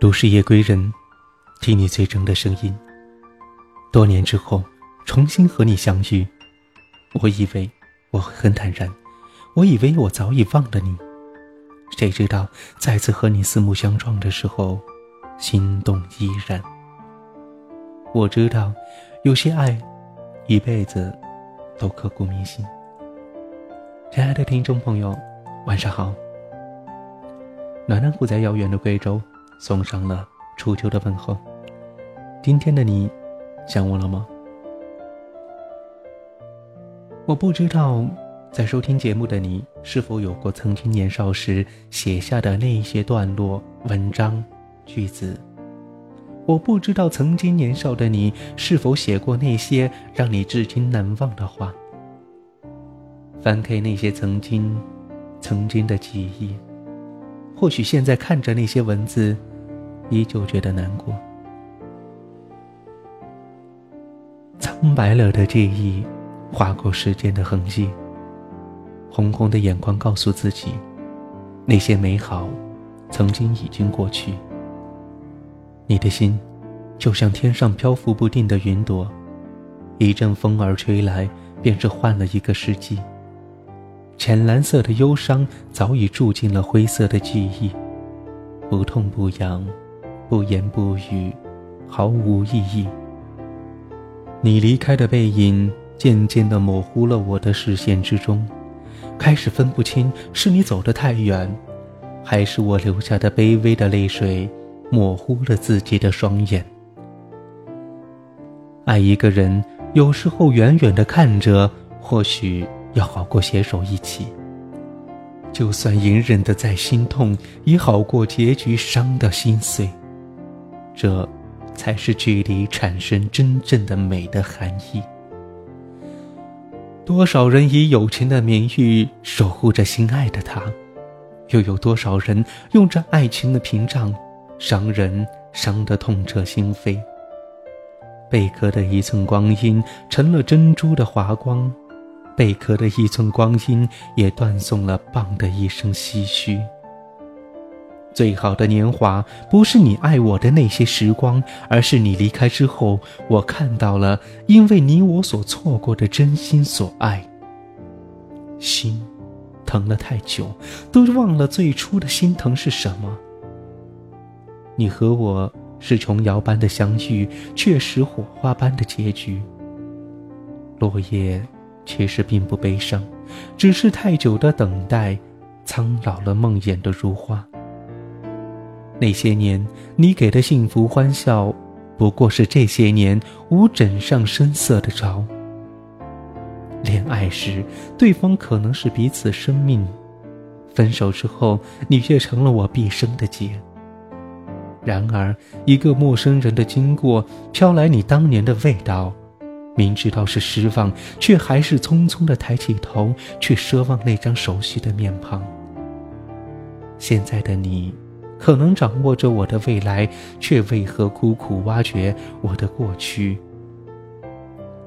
都市夜归人，听你最真的声音。多年之后，重新和你相遇，我以为我会很坦然，我以为我早已忘了你，谁知道再次和你四目相撞的时候，心动依然。我知道，有些爱，一辈子都刻骨铭心。亲爱的听众朋友，晚上好。暖暖虎在遥远的贵州。送上了初秋的问候。今天的你，想我了吗？我不知道，在收听节目的你是否有过曾经年少时写下的那些段落、文章、句子。我不知道曾经年少的你是否写过那些让你至今难忘的话。翻开那些曾经、曾经的记忆，或许现在看着那些文字。依旧觉得难过，苍白了的记忆，划过时间的痕迹。红红的眼眶告诉自己，那些美好，曾经已经过去。你的心，就像天上漂浮不定的云朵，一阵风儿吹来，便是换了一个世纪。浅蓝色的忧伤，早已住进了灰色的记忆，不痛不痒。不言不语，毫无意义。你离开的背影渐渐地模糊了我的视线之中，开始分不清是你走得太远，还是我流下的卑微的泪水模糊了自己的双眼。爱一个人，有时候远远地看着，或许要好过携手一起。就算隐忍的再心痛，也好过结局伤的心碎。这，才是距离产生真正的美的含义。多少人以友情的名誉守护着心爱的他，又有多少人用着爱情的屏障，伤人伤得痛彻心扉。贝壳的一寸光阴成了珍珠的华光，贝壳的一寸光阴也断送了蚌的一生唏嘘。最好的年华，不是你爱我的那些时光，而是你离开之后，我看到了因为你我所错过的真心所爱。心，疼了太久，都忘了最初的心疼是什么。你和我是琼瑶般的相遇，却是火花般的结局。落叶其实并不悲伤，只是太久的等待，苍老了梦魇的如花。那些年，你给的幸福欢笑，不过是这些年无枕上深色的巢。恋爱时，对方可能是彼此生命；分手之后，你却成了我毕生的劫。然而，一个陌生人的经过，飘来你当年的味道，明知道是失望，却还是匆匆的抬起头，去奢望那张熟悉的面庞。现在的你。可能掌握着我的未来，却为何苦苦挖掘我的过去？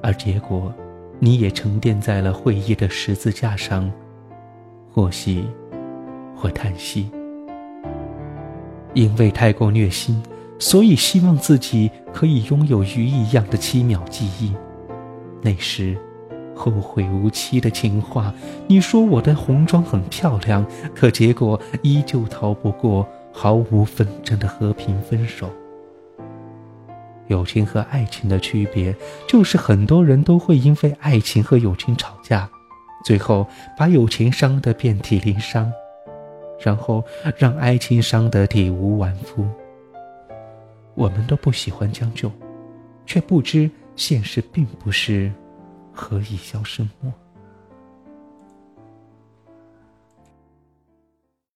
而结果，你也沉淀在了回忆的十字架上，或喜，或叹息。因为太过虐心，所以希望自己可以拥有鱼一样的七秒记忆。那时，后会无期的情话，你说我的红妆很漂亮，可结果依旧逃不过。毫无纷争的和平分手。友情和爱情的区别，就是很多人都会因为爱情和友情吵架，最后把友情伤得遍体鳞伤，然后让爱情伤得体无完肤。我们都不喜欢将就，却不知现实并不是何以消失墨。